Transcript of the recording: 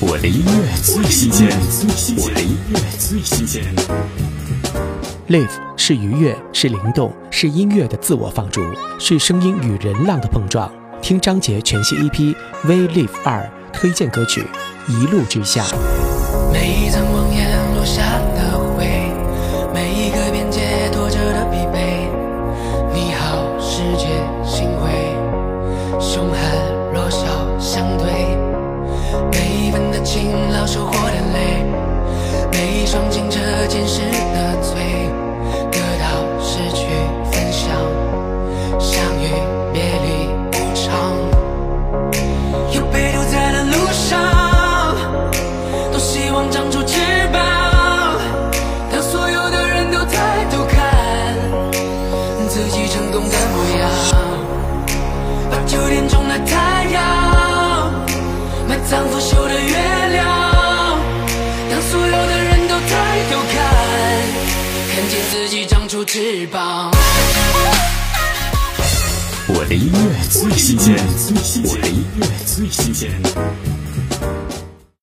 我的音乐最新鲜，我的音乐最新鲜。Live 是愉悦，是灵动，是音乐的自我放逐，是声音与人浪的碰撞。听张杰全新 EP《V Live 二》推荐歌曲《一路之下》。每一层望眼落下每一双清澈见识的嘴，得到失去分享，相遇别离无常。又被丢在了路上，多希望长出翅膀。当所有的人都抬头看自己成功的模样，把九点钟的太阳埋葬腐朽的月自己长出翅膀。我的音乐最新鲜，我的音乐最新鲜。